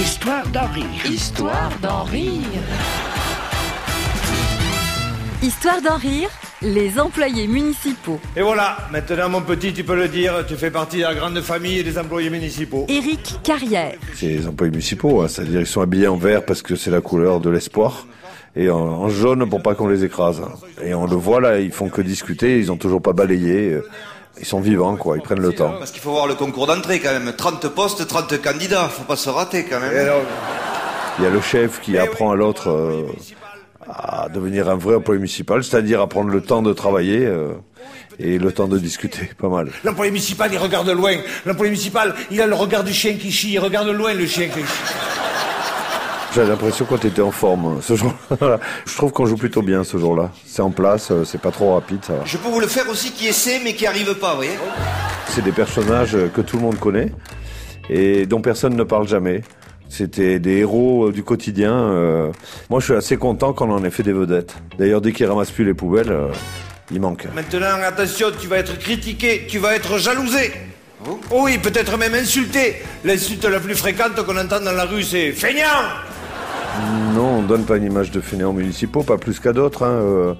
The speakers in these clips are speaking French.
Histoire d'en rire. Histoire d'en rire. Histoire d'en rire, les employés municipaux. Et voilà, maintenant mon petit, tu peux le dire, tu fais partie de la grande famille des employés municipaux. Éric Carrière. C'est les employés municipaux, hein, c'est-à-dire ils sont habillés en vert parce que c'est la couleur de l'espoir et en, en jaune pour pas qu'on les écrase. Et on le voit là, ils font que discuter, ils ont toujours pas balayé. Ils sont vivants, quoi, ils prennent le temps. Parce qu'il faut voir le concours d'entrée quand même. 30 postes, 30 candidats. Faut pas se rater quand même. Alors, Il y a le chef qui apprend à l'autre euh, à devenir un vrai employé municipal, c'est-à-dire à prendre le temps de travailler euh, et le temps de discuter, pas mal. L'employé municipal, il regarde loin. L'employé municipal, il a le regard du chien qui chie. Il regarde loin le chien qui chie. J'ai l'impression qu'on était en forme euh, ce jour-là. Je trouve qu'on joue plutôt bien ce jour-là. C'est en place, euh, c'est pas trop rapide, ça va. Je peux vous le faire aussi qui essaie mais qui arrive pas, vous voyez C'est des personnages euh, que tout le monde connaît et dont personne ne parle jamais. C'était des héros euh, du quotidien. euh. Moi, je suis assez content qu'on en ait fait des vedettes. D'ailleurs, dès qu'ils ramassent plus les poubelles, euh, il manque. Maintenant, attention, tu vas être critiqué, tu vas être jalousé. Oh oui, peut-être même insulté. L'insulte la plus fréquente qu'on entend dans la rue, c'est feignant. Non, on donne pas une image de fainéants municipaux, pas plus qu'à d'autres. hein, euh.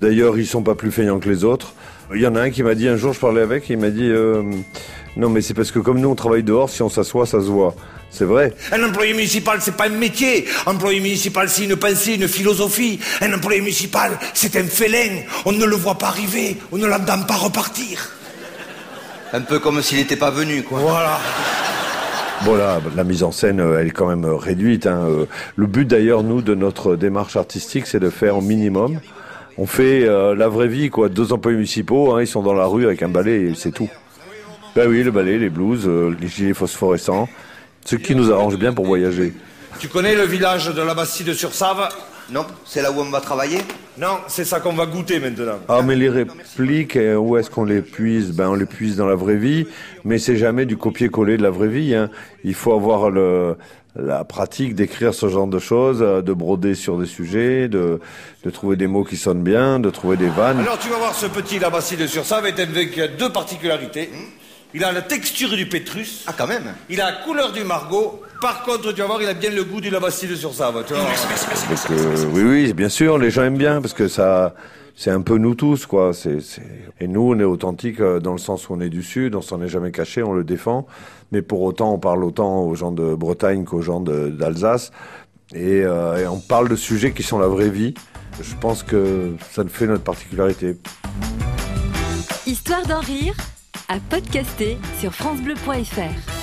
D'ailleurs, ils sont pas plus feignants que les autres. Il y en a un qui m'a dit un jour, je parlais avec, il m'a dit euh, non, mais c'est parce que comme nous on travaille dehors, si on s'assoit, ça se voit. C'est vrai. Un employé municipal, c'est pas un métier. Employé municipal, c'est une pensée, une philosophie. Un employé municipal, c'est un félin. On ne le voit pas arriver, on ne l'entend pas repartir. Un peu comme s'il n'était pas venu, quoi. Voilà. Bon là, la mise en scène, euh, elle est quand même euh, réduite. hein, euh. Le but d'ailleurs, nous, de notre démarche artistique, c'est de faire au minimum. On fait la vraie vie, quoi. Deux employés municipaux, hein, ils sont dans la rue avec un balai et c'est tout. Ben oui, le balai, les blouses, les gilets phosphorescents, ce qui nous arrange bien pour voyager. Tu connais le village de la Bastide sur Save Non C'est là où on va travailler Non, c'est ça qu'on va goûter maintenant. Ah, mais les répliques, euh, où est-ce qu'on les puise? Ben, on les puise dans la vraie vie, mais c'est jamais du copier-coller de la vraie vie. Hein. Il faut avoir le, la pratique d'écrire ce genre de choses, euh, de broder sur des sujets, de, de trouver des mots qui sonnent bien, de trouver des vannes. Alors tu vas voir ce petit la Bastide sur Save est avec deux particularités. Il a la texture du pétrus. Ah, quand même Il a la couleur du margot. Par contre, tu vas voir, il a bien le goût du Labastide sur Save. Tu. Parce que, oui, oui, bien sûr, les gens aiment bien, parce que ça, c'est un peu nous tous, quoi. C'est, c'est... Et nous, on est authentiques euh, dans le sens où on est du Sud, on s'en est jamais caché, on le défend. Mais pour autant, on parle autant aux gens de Bretagne qu'aux gens d'Alsace. Et, euh, et on parle de sujets qui sont la vraie vie. Je pense que ça fait notre particularité. Histoire d'en rire, à podcaster sur FranceBleu.fr.